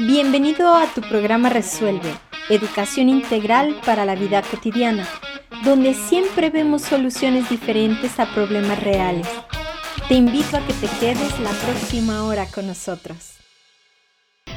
Bienvenido a tu programa Resuelve, Educación Integral para la Vida Cotidiana, donde siempre vemos soluciones diferentes a problemas reales. Te invito a que te quedes la próxima hora con nosotros.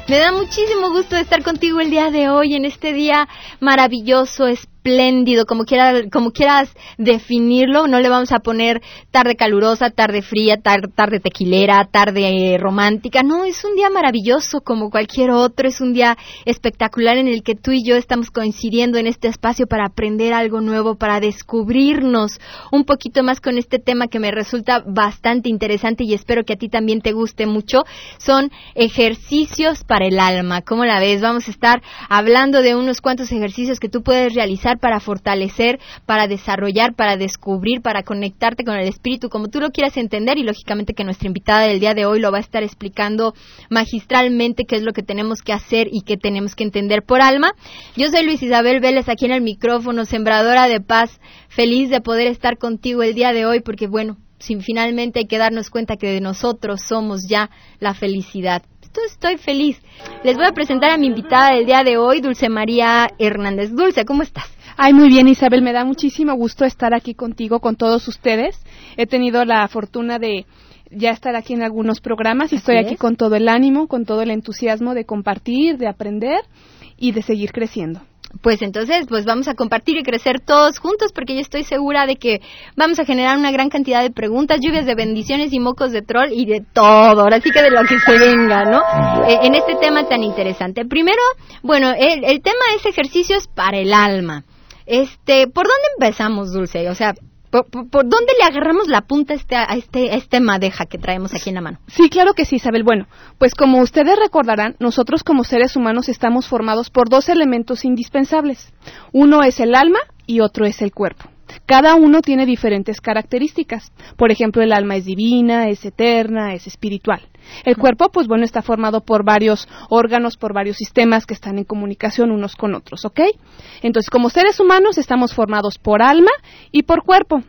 Me da muchísimo gusto estar contigo el día de hoy, en este día maravilloso, espléndido, como, como quieras definirlo. No le vamos a poner tarde calurosa, tarde fría, tarde tequilera, tarde romántica. No, es un día maravilloso como cualquier otro. Es un día espectacular en el que tú y yo estamos coincidiendo en este espacio para aprender algo nuevo, para descubrirnos un poquito más con este tema que me resulta bastante interesante y espero que a ti también te guste mucho. Son ejercicios para el alma. ¿Cómo la ves? Vamos a estar hablando de unos cuantos ejercicios que tú puedes realizar para fortalecer, para desarrollar, para descubrir, para conectarte con el espíritu, como tú lo quieras entender y lógicamente que nuestra invitada del día de hoy lo va a estar explicando magistralmente qué es lo que tenemos que hacer y qué tenemos que entender por alma. Yo soy Luis Isabel Vélez aquí en el micrófono, sembradora de paz, feliz de poder estar contigo el día de hoy porque bueno, sin finalmente hay que darnos cuenta que de nosotros somos ya la felicidad estoy feliz. Les voy a presentar a mi invitada del día de hoy, Dulce María Hernández. Dulce, ¿cómo estás? Ay, muy bien, Isabel, me da muchísimo gusto estar aquí contigo, con todos ustedes. He tenido la fortuna de ya estar aquí en algunos programas y estoy aquí con todo el ánimo, con todo el entusiasmo de compartir, de aprender y de seguir creciendo. Pues entonces, pues vamos a compartir y crecer todos juntos porque yo estoy segura de que vamos a generar una gran cantidad de preguntas, lluvias de bendiciones y mocos de troll y de todo, ahora sí que de lo que se venga, ¿no? Eh, en este tema tan interesante. Primero, bueno, el, el tema es ejercicios para el alma. Este, ¿por dónde empezamos, Dulce? O sea, ¿Por, dónde le agarramos la punta a este, a, este, este madeja que traemos aquí en la mano? Sí, claro que sí, Isabel. Bueno, pues como ustedes recordarán, nosotros como seres humanos estamos formados por dos elementos indispensables. Uno es el alma y otro es el cuerpo. Cada uno tiene diferentes características. Por ejemplo, el alma es divina, es eterna, es espiritual. El cuerpo, pues bueno, está formado por varios órganos, por varios sistemas que están en comunicación unos con otros, ¿ok? Entonces, como seres humanos estamos formados por alma y por cuerpo.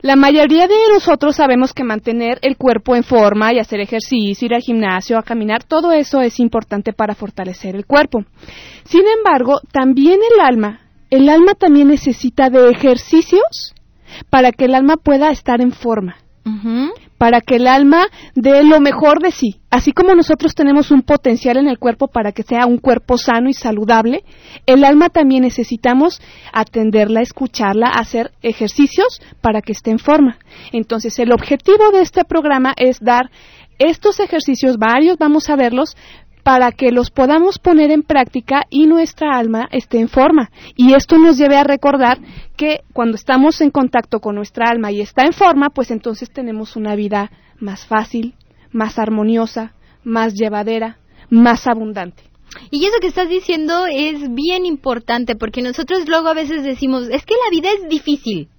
La mayoría de nosotros sabemos que mantener el cuerpo en forma y hacer ejercicio, ir al gimnasio, a caminar, todo eso es importante para fortalecer el cuerpo. Sin embargo, también el alma, el alma también necesita de ejercicios para que el alma pueda estar en forma para que el alma dé lo mejor de sí. Así como nosotros tenemos un potencial en el cuerpo para que sea un cuerpo sano y saludable, el alma también necesitamos atenderla, escucharla, hacer ejercicios para que esté en forma. Entonces, el objetivo de este programa es dar estos ejercicios, varios vamos a verlos, para que los podamos poner en práctica y nuestra alma esté en forma. Y esto nos lleve a recordar que cuando estamos en contacto con nuestra alma y está en forma, pues entonces tenemos una vida más fácil, más armoniosa, más llevadera, más abundante. Y eso que estás diciendo es bien importante porque nosotros luego a veces decimos, es que la vida es difícil.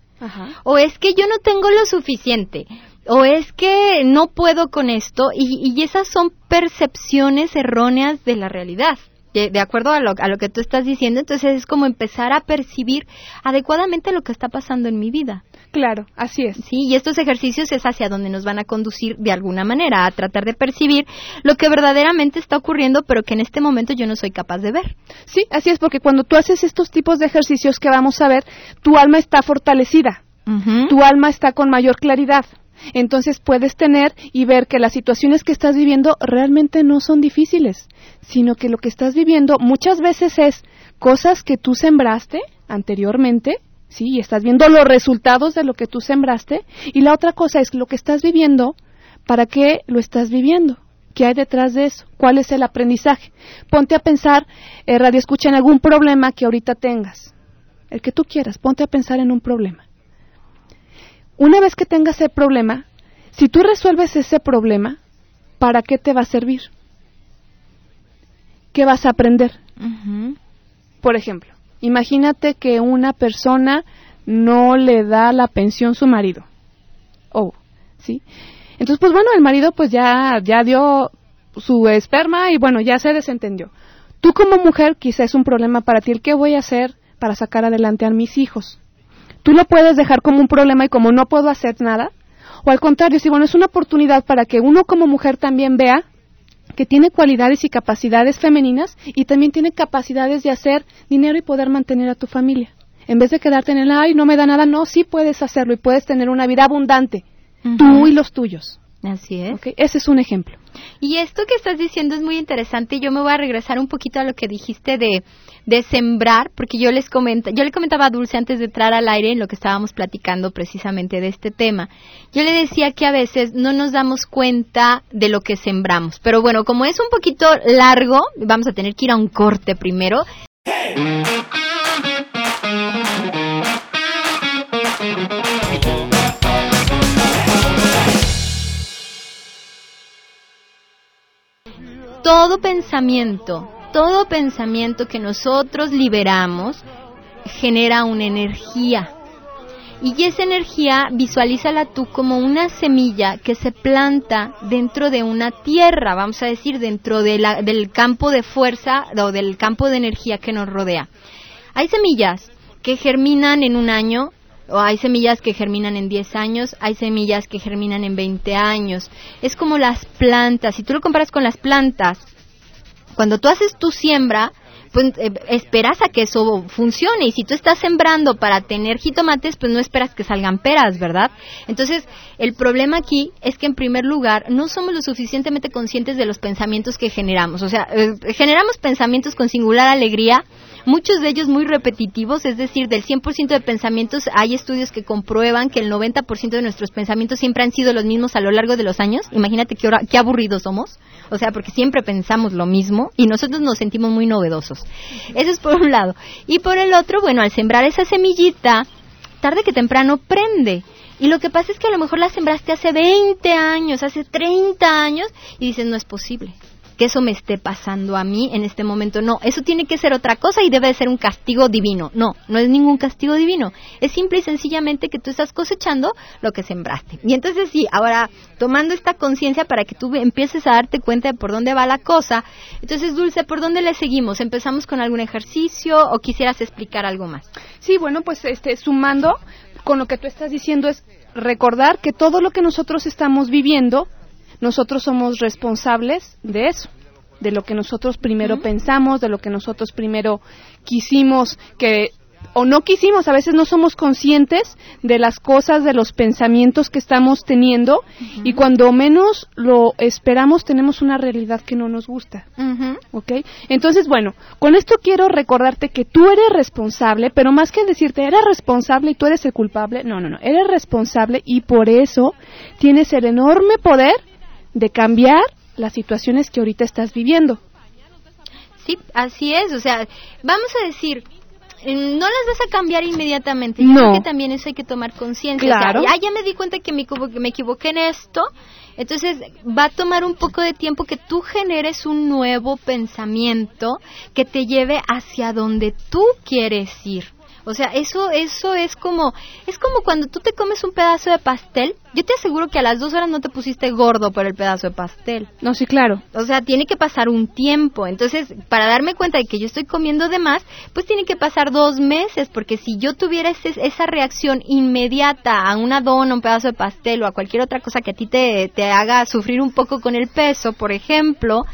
O es que yo no tengo lo suficiente o es que no puedo con esto y, esas son percepciones erróneas de la realidad. De, acuerdo a lo, a lo que tú estás diciendo, entonces es como empezar a percibir adecuadamente lo que está pasando en mi vida. Claro, así es. Sí, y estos ejercicios es hacia donde nos van a conducir de alguna manera, a tratar de percibir lo que verdaderamente está ocurriendo, pero que en este momento yo no soy capaz de ver. Sí, así es, porque cuando tú haces estos tipos de ejercicios que vamos a ver, tu alma está fortalecida, tu alma está con mayor claridad entonces puedes tener y ver que las situaciones que estás viviendo realmente no son difíciles, sino que lo que estás viviendo muchas veces es cosas que tú sembraste anteriormente, sí, y estás viendo los resultados de lo que tú sembraste, y la otra cosa es lo que estás viviendo, ¿para qué lo estás viviendo? ¿Qué hay detrás de eso? ¿Cuál es el aprendizaje? Ponte a pensar, eh, radio escucha, en algún problema que ahorita tengas. El que tú quieras, ponte a pensar en un problema una vez que tengas el problema, si tú resuelves ese problema, ¿para qué te va a servir? ¿Qué vas a aprender? Por ejemplo, imagínate que una persona no le da la pensión a su marido. Oh, ¿sí? Entonces, pues bueno, el marido pues ya, ya dio su esperma y bueno, ya se desentendió. Tú como mujer quizá es un problema para ti el qué voy a hacer para sacar adelante a mis hijos tú lo puedes dejar como un problema y como no puedo hacer nada. O al contrario, si bueno, es una oportunidad para que uno como mujer también vea que tiene cualidades y capacidades femeninas y también tiene capacidades de hacer dinero y poder mantener a tu familia. En vez de quedarte en el, ay, no me da nada, no, sí puedes hacerlo y puedes tener una vida abundante, tú y los tuyos. Así es. Ese es un ejemplo. Y esto que estás diciendo es muy interesante. Yo me voy a regresar un poquito a lo que dijiste de, de sembrar, porque yo les comenta, yo le comentaba a Dulce antes de entrar al aire en lo que estábamos platicando precisamente de este tema. Yo le decía que a veces no nos damos cuenta de lo que sembramos. Pero bueno, como es un poquito largo, vamos a tener que ir a un corte primero. Todo pensamiento, todo pensamiento que nosotros liberamos genera una energía. Y esa energía visualízala tú como una semilla que se planta dentro de una tierra, vamos a decir, dentro de la, del campo de fuerza o del campo de energía que nos rodea. Hay semillas que germinan en un año, o hay semillas que germinan en 10 años, hay semillas que germinan en 20 años. Es como las plantas, si tú lo comparas con las plantas, cuando tú haces tu siembra, pues eh, esperas a que eso funcione y si tú estás sembrando para tener jitomates, pues no esperas que salgan peras, ¿verdad? Entonces, el problema aquí es que en primer lugar no somos lo suficientemente conscientes de los pensamientos que generamos, o sea, eh, generamos pensamientos con singular alegría muchos de ellos muy repetitivos, es decir, del 100% de pensamientos hay estudios que comprueban que el 90% de nuestros pensamientos siempre han sido los mismos a lo largo de los años. Imagínate qué, qué aburridos somos, o sea, porque siempre pensamos lo mismo y nosotros nos sentimos muy novedosos. Eso es por un lado. Y por el otro, bueno, al sembrar esa semillita, tarde que temprano prende. Y lo que pasa es que a lo mejor la sembraste hace 20 años, hace 30 años, y dices, no es posible que eso me esté pasando a mí en este momento. No, eso tiene que ser otra cosa y debe ser un castigo divino. No, no es ningún castigo divino. Es simple y sencillamente que tú estás cosechando lo que sembraste. Y entonces sí, ahora tomando esta conciencia para que tú empieces a darte cuenta de por dónde va la cosa. Entonces, Dulce, ¿por dónde le seguimos? ¿Empezamos con algún ejercicio o quisieras explicar algo más? Sí, bueno, pues este sumando con lo que tú estás diciendo es recordar que todo lo que nosotros estamos viviendo nosotros somos responsables de eso, de lo que nosotros primero pensamos, de lo que nosotros primero quisimos que o no quisimos, a veces no somos conscientes de las cosas, de los pensamientos que estamos teniendo y cuando menos lo esperamos tenemos una realidad que no nos gusta. ¿Ok? Entonces, bueno, con esto quiero recordarte que tú eres responsable, pero más que decirte eres responsable y tú eres el culpable, no, no, no, eres responsable y por eso tienes el enorme poder de cambiar las situaciones que ahorita estás viviendo. Sí, así es. O sea, vamos a decir, no las vas a cambiar inmediatamente. Yo creo que también eso hay que tomar conciencia. Claro. ah, ya me di cuenta que me, que me equivoqué en esto. Entonces va a tomar un poco de tiempo que tú generes un nuevo pensamiento que te lleve hacia donde tú quieres ir. O sea, eso, eso es como, es como cuando tú te comes un pedazo de pastel. Yo te aseguro que a las dos horas no te pusiste gordo por el pedazo de pastel. No, sí, claro. O sea, tiene que pasar un tiempo. Entonces, para darme cuenta de que yo estoy comiendo de más, pues tiene que pasar dos meses, porque si yo tuviera esa reacción inmediata a una dona, un pedazo de pastel o a cualquier otra cosa que a ti te, te haga sufrir un poco con el peso, por ejemplo,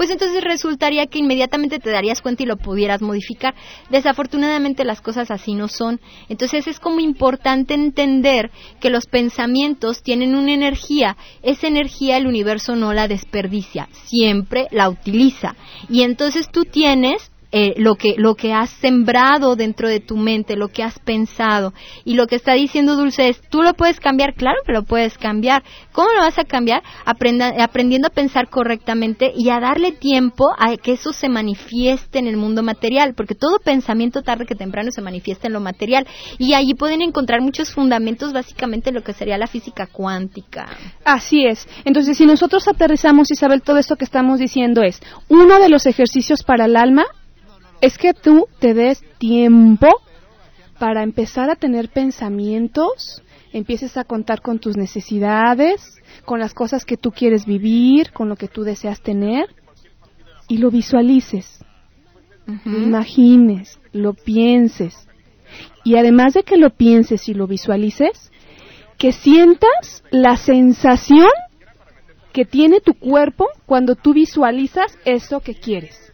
pues entonces resultaría que inmediatamente te darías cuenta y lo pudieras modificar. Desafortunadamente las cosas así no son. Entonces es como importante entender que los pensamientos tienen una energía. Esa energía el universo no la desperdicia, siempre la utiliza. Y entonces tú tienes eh, lo que lo que has sembrado dentro de tu mente, lo que has pensado y lo que está diciendo Dulce es tú lo puedes cambiar, claro que lo puedes cambiar. ¿Cómo lo vas a cambiar? aprendiendo a pensar correctamente y a darle tiempo a que eso se manifieste en el mundo material, porque todo pensamiento tarde que temprano se manifiesta en lo material y allí pueden encontrar muchos fundamentos básicamente lo que sería la física cuántica. Así es. Entonces, si nosotros aterrizamos, Isabel, todo esto que estamos diciendo es uno de los ejercicios para el alma es que tú te des tiempo para empezar a tener pensamientos, empieces a contar con tus necesidades, con las cosas que tú quieres vivir, con lo que tú deseas tener, y lo visualices, lo imagines, lo pienses. Y además de que lo pienses y lo visualices, que sientas la sensación que tiene tu cuerpo cuando tú visualizas eso que quieres.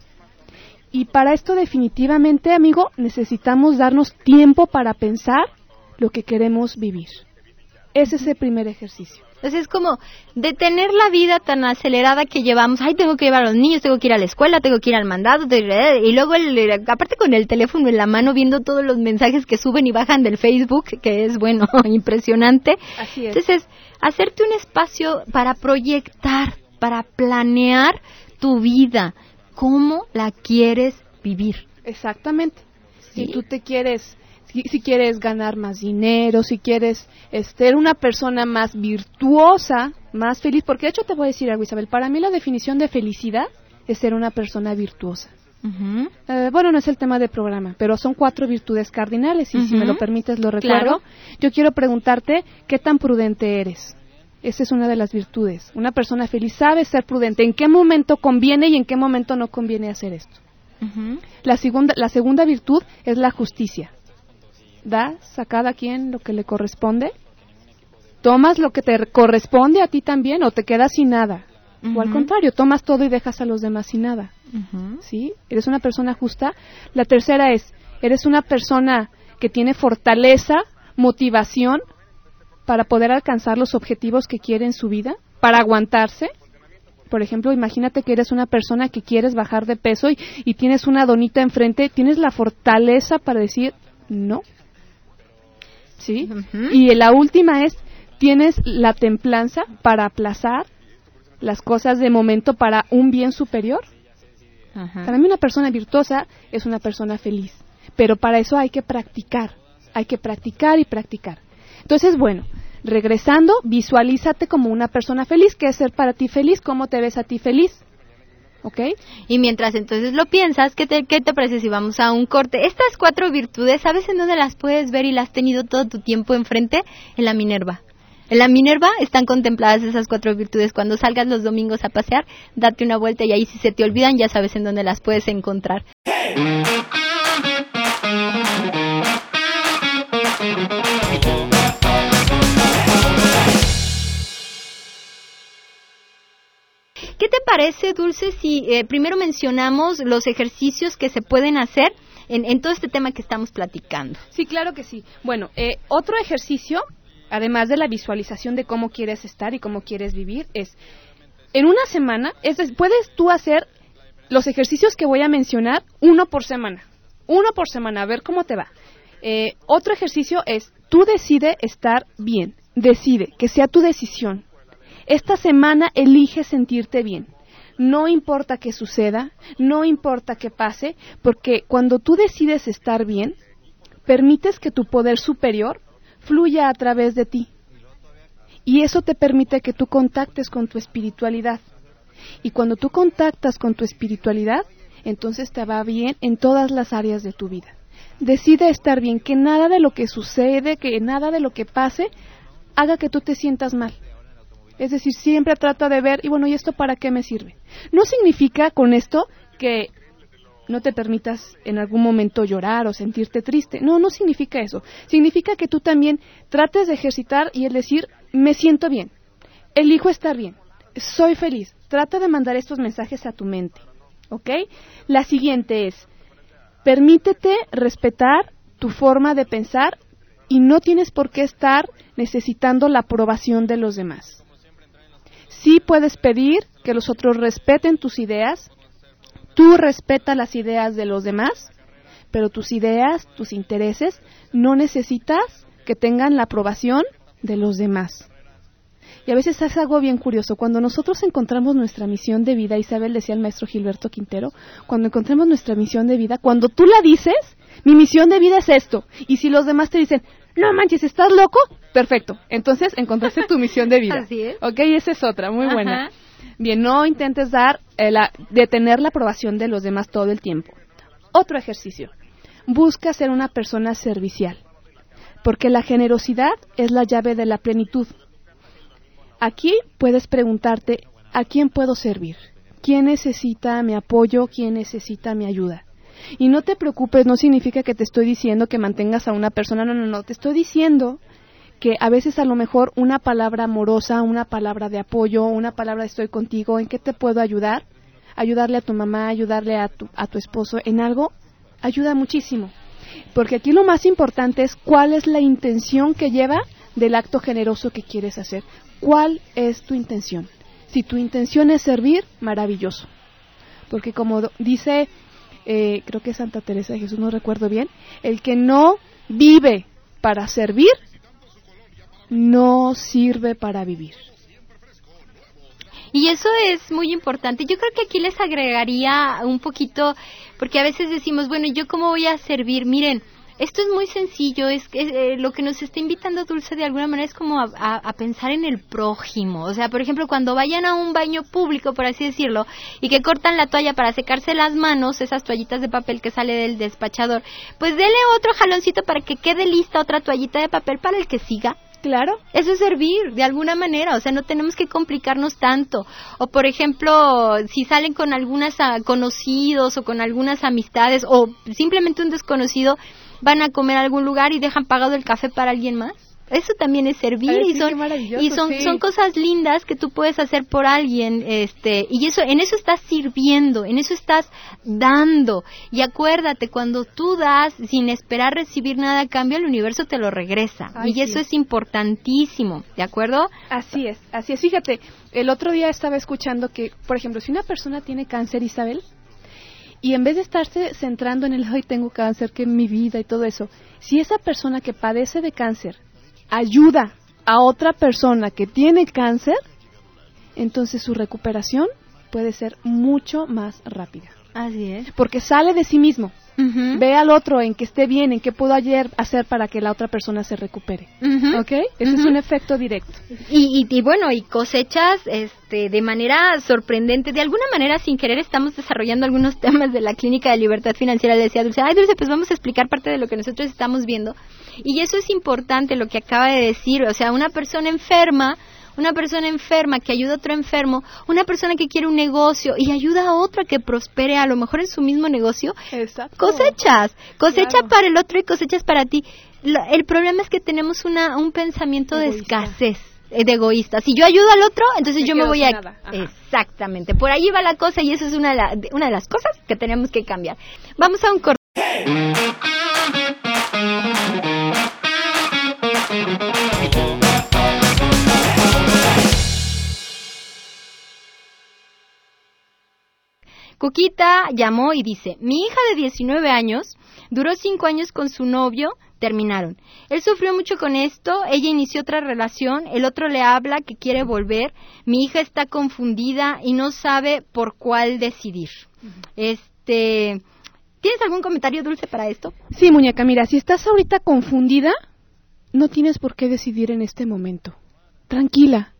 Y para esto definitivamente, amigo, necesitamos darnos tiempo para pensar lo que queremos vivir. Ese es el primer ejercicio. Entonces es como detener la vida tan acelerada que llevamos. Ay, tengo que llevar a los niños, tengo que ir a la escuela, tengo que ir al mandado. Y luego, aparte con el teléfono en la mano, viendo todos los mensajes que suben y bajan del Facebook, que es, bueno, impresionante. Así es. Entonces, hacerte un espacio para proyectar, para planear tu vida, cómo la quieres vivir. Exactamente. Si tú te quieres si, quieres ganar más dinero, si quieres este, ser una persona más virtuosa, más feliz, porque de hecho te voy a decir algo, Isabel, para mí la definición de felicidad es ser una persona virtuosa. Eh, bueno, no es el tema del programa, pero son cuatro virtudes cardinales y si me lo permites lo recuerdo. Yo quiero preguntarte qué tan prudente eres. Esa es una de las virtudes. Una persona feliz sabe ser prudente. ¿En qué momento conviene y en qué momento no conviene hacer esto? la, segunda, la segunda virtud es la justicia das a cada quien lo que le corresponde? ¿Tomas lo que te corresponde a ti también o te quedas sin nada? O al contrario, tomas todo y dejas a los demás sin nada. ¿Sí? ¿Eres una persona justa? La tercera es, ¿eres una persona que tiene fortaleza, motivación para poder alcanzar los objetivos que quiere en su vida? ¿Para aguantarse? Por ejemplo, imagínate que eres una persona que quieres bajar de peso y, y tienes una donita enfrente, ¿tienes la fortaleza para decir no? ¿sí? Y la última es, tienes la templanza para aplazar las cosas de momento para un bien superior. Para mí una persona virtuosa es una persona feliz, pero para eso hay que practicar, hay que practicar y practicar. Entonces, bueno, regresando, visualízate como una persona feliz, ¿qué es ser para ti feliz? ¿Cómo te ves a ti feliz? ¿Ok? Y mientras entonces lo piensas, ¿qué te, ¿qué te parece si vamos a un corte? Estas cuatro virtudes, ¿sabes en dónde las puedes ver y las has tenido todo tu tiempo enfrente? En la Minerva. En la Minerva están contempladas esas cuatro virtudes. Cuando salgas los domingos a pasear, date una vuelta y ahí si se te olvidan ya sabes en dónde las puedes encontrar. ¿Qué parece, Dulce, si eh, primero mencionamos los ejercicios que se pueden hacer en, todo este tema que estamos platicando? Sí, claro que sí. Bueno, eh, otro ejercicio, además de la visualización de cómo quieres estar y cómo quieres vivir, es en una semana, es, puedes tú hacer los ejercicios que voy a mencionar uno por semana. Uno por semana, a ver cómo te va. Eh, otro ejercicio es, tú decide estar bien, decide, que sea tu decisión. Esta semana elige sentirte bien. No importa qué suceda, no importa qué pase, porque cuando tú decides estar bien, permites que tu poder superior fluya a través de ti. Y eso te permite que tú contactes con tu espiritualidad. Y cuando tú contactas con tu espiritualidad, entonces te va bien en todas las áreas de tu vida. Decide estar bien, que nada de lo que sucede, que nada de lo que pase, haga que tú te sientas mal. Es decir, siempre trata de ver, y bueno, ¿y esto para qué me sirve? No significa con esto que no te permitas en algún momento llorar o sentirte triste. No, no significa eso. Significa que tú también trates de ejercitar y el decir, me siento bien, elijo estar bien, soy feliz. Trata de mandar estos mensajes a tu mente. ¿Ok? La siguiente es, permítete respetar tu forma de pensar y no tienes por qué estar necesitando la aprobación de los demás. Sí puedes pedir que los otros respeten tus ideas, tú respeta las ideas de los demás, pero tus ideas, tus intereses, no necesitas que tengan la aprobación de los demás. Y a veces es algo bien curioso. Cuando nosotros encontramos nuestra misión de vida, Isabel decía el maestro Gilberto Quintero, cuando encontremos nuestra misión de vida, cuando tú la dices, mi misión de vida es esto. Y si los demás te dicen, no manches, ¿estás loco? Perfecto. Entonces encontraste tu misión de vida. Así es. Ok, esa es otra, muy buena. Bien, no intentes dar, eh, la, detener la aprobación de los demás todo el tiempo. Otro ejercicio. Busca ser una persona servicial. Porque la generosidad es la llave de la plenitud. Aquí puedes preguntarte, ¿a quién puedo servir? ¿Quién necesita mi apoyo? ¿Quién necesita mi ayuda? Y no te preocupes, no significa que te estoy diciendo que mantengas a una persona, no, no, no, te estoy diciendo que a veces a lo mejor una palabra amorosa, una palabra de apoyo, una palabra estoy contigo, ¿en qué te puedo ayudar? Ayudarle a tu mamá, ayudarle a tu, a tu esposo en algo, ayuda muchísimo. Porque aquí lo más importante es cuál es la intención que lleva del acto generoso que quieres hacer. ¿Cuál es tu intención? Si tu intención es servir, maravilloso. Porque como dice, eh, creo que Santa Teresa de Jesús, no recuerdo bien, el que no vive para servir, no sirve para vivir. Y eso es muy importante. Yo creo que aquí les agregaría un poquito, porque a veces decimos, bueno, ¿yo cómo voy a servir? Miren, esto es muy sencillo, es que eh, lo que nos está invitando Dulce de alguna manera es como a, pensar en el prójimo. O sea, por ejemplo, cuando vayan a un baño público, por así decirlo, y que cortan la toalla para secarse las manos, esas toallitas de papel que sale del despachador, pues dele otro jaloncito para que quede lista otra toallita de papel para el que siga. Claro. Eso es servir, de alguna manera, o sea, no tenemos que complicarnos tanto. O, por ejemplo, si salen con algunos ah, conocidos o con algunas amistades o simplemente un desconocido, van a comer a algún lugar y dejan pagado el café para alguien más. Eso también es servir y son y son son cosas lindas que tú puedes hacer por alguien, este, y eso en eso estás sirviendo, en eso estás dando. Y acuérdate, cuando tú das sin esperar recibir nada a cambio, el universo te lo regresa. y eso es importantísimo, ¿de acuerdo? Así es, así es. Fíjate, el otro día estaba escuchando que, por ejemplo, si una persona tiene cáncer, Isabel, y en vez de estarse centrando en el, hoy tengo cáncer, que mi vida y todo eso, si esa persona que padece de cáncer ayuda a otra persona que tiene cáncer, entonces su recuperación puede ser mucho más rápida. Así es. Porque sale de sí mismo. Ve al otro en que esté bien, en qué puedo ayer hacer para que la otra persona se recupere. ¿Ok? Ese es un efecto directo. Y, y, bueno, y cosechas este, de manera sorprendente. De alguna manera, sin querer, estamos desarrollando algunos temas de la Clínica de Libertad Financiera. Decía Dulce, ay Dulce, pues vamos a explicar parte de lo que nosotros estamos viendo. Y eso es importante, lo que acaba de decir. O sea, una persona enferma una persona enferma que ayuda a otro enfermo, una persona que quiere un negocio y ayuda a otro a que prospere a lo mejor en su mismo negocio, cosechas, cosecha para el otro y cosechas para ti. el problema es que tenemos una, un pensamiento de escasez eh, de egoísta. Si yo ayudo al otro, entonces yo me voy a... Exactamente. Por ahí va la cosa y eso es una de, una de las cosas que tenemos que cambiar. Vamos a un corte. Cuquita llamó y dice, mi hija de 19 años duró 5 años con su novio, terminaron. Él sufrió mucho con esto, ella inició otra relación, el otro le habla que quiere volver, mi hija está confundida y no sabe por cuál decidir. Este, ¿tienes algún comentario dulce para esto? Sí, muñeca, mira, si estás ahorita confundida, no tienes por qué decidir en este momento. Tranquila,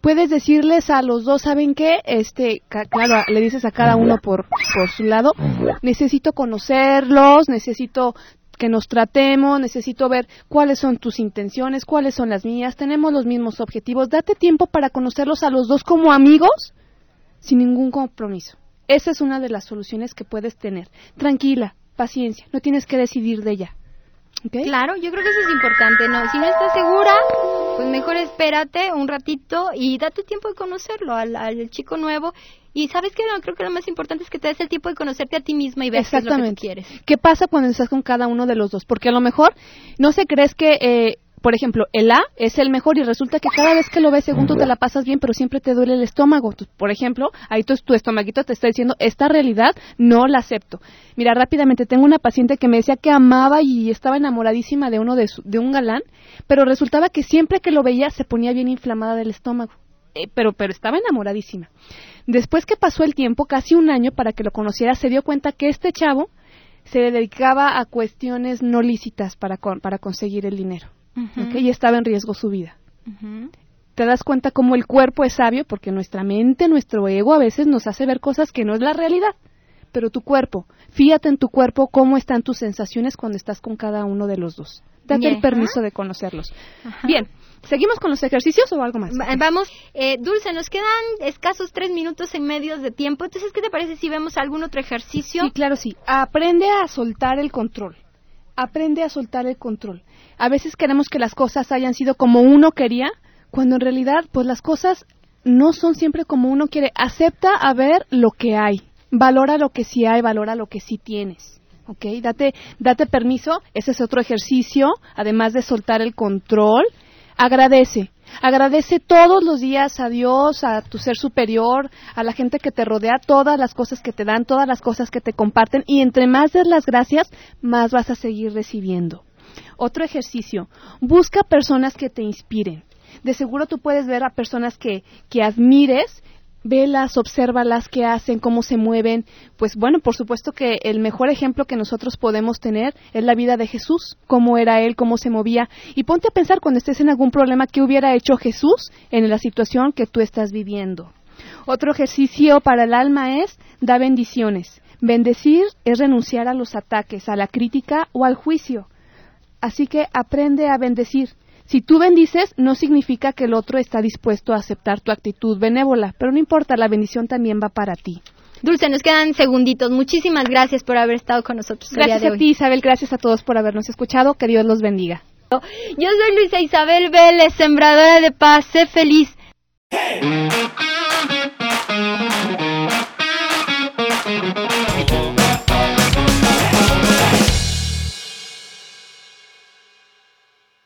puedes decirles a los dos, ¿saben qué? Este, claro, le dices a cada uno por, por su lado, necesito conocerlos, necesito que nos tratemos, necesito ver cuáles son tus intenciones, cuáles son las mías, tenemos los mismos objetivos, date tiempo para conocerlos a los dos como amigos sin ningún compromiso. Esa es una de las soluciones que puedes tener. Tranquila, paciencia, no tienes que decidir de ella. Claro, yo creo que eso es importante, ¿no? Si no estás segura, pues mejor espérate un ratito y date tiempo de conocerlo al, chico nuevo. Y sabes que no, creo que lo más importante es que te des el tiempo de conocerte a ti misma y ver qué es lo que quieres. ¿Qué pasa cuando estás con cada uno de los dos? Porque a lo mejor no se crees que eh, por ejemplo, el A es el mejor y resulta que cada vez que lo ves, según tú te la pasas bien, pero siempre te duele el estómago. por ejemplo, ahí tu, tu estomaguito te está diciendo, esta realidad no la acepto. Mira, rápidamente, tengo una paciente que me decía que amaba y estaba enamoradísima de uno de, de un galán, pero resultaba que siempre que lo veía se ponía bien inflamada del estómago. Eh, pero, pero estaba enamoradísima. Después que pasó el tiempo, casi un año para que lo conociera, se dio cuenta que este chavo se dedicaba a cuestiones no lícitas para, para conseguir el dinero y estaba en riesgo su vida. Te das cuenta cómo el cuerpo es sabio porque nuestra mente, nuestro ego a veces nos hace ver cosas que no es la realidad. Pero tu cuerpo, fíjate en tu cuerpo cómo están tus sensaciones cuando estás con cada uno de los dos. Date el permiso de conocerlos. Bien, ¿seguimos con los ejercicios o algo más? Vamos, eh, Dulce, nos quedan escasos tres minutos en medios de tiempo. Entonces, ¿qué te parece si vemos algún otro ejercicio? Sí, claro, sí. Aprende a soltar el control aprende a soltar el control. A veces queremos que las cosas hayan sido como uno quería, cuando en realidad pues las cosas no son siempre como uno quiere. Acepta a ver lo que hay. Valora lo que sí hay, valora lo que sí tienes. ¿Ok? Date, date permiso. Ese es otro ejercicio, además de soltar el control. Agradece. Agradece todos los días a Dios, a tu ser superior, a la gente que te rodea, todas las cosas que te dan, todas las cosas que te comparten. Y entre más des las gracias, más vas a seguir recibiendo. Otro ejercicio. Busca personas que te inspiren de seguro tú puedes ver a personas que, que admires velas, obsérvalas, qué hacen, cómo se mueven. Pues bueno, por supuesto que el mejor ejemplo que nosotros podemos tener es la vida de Jesús, cómo era él, cómo se movía. Y ponte a pensar cuando estés en algún problema, qué hubiera hecho Jesús en la situación que tú estás viviendo. Otro ejercicio para el alma es da bendiciones. Bendecir es renunciar a los ataques, a la crítica o al juicio. Así que aprende a bendecir. Si tú bendices, no significa que el otro está dispuesto a aceptar tu actitud benévola, pero no importa, la bendición también va para ti. Dulce, nos quedan segunditos. Muchísimas gracias por haber estado con nosotros. Gracias a ti, Isabel. Gracias a todos por habernos escuchado. Que Dios los bendiga. Yo soy Luisa Isabel Vélez, sembradora de paz. Sé feliz.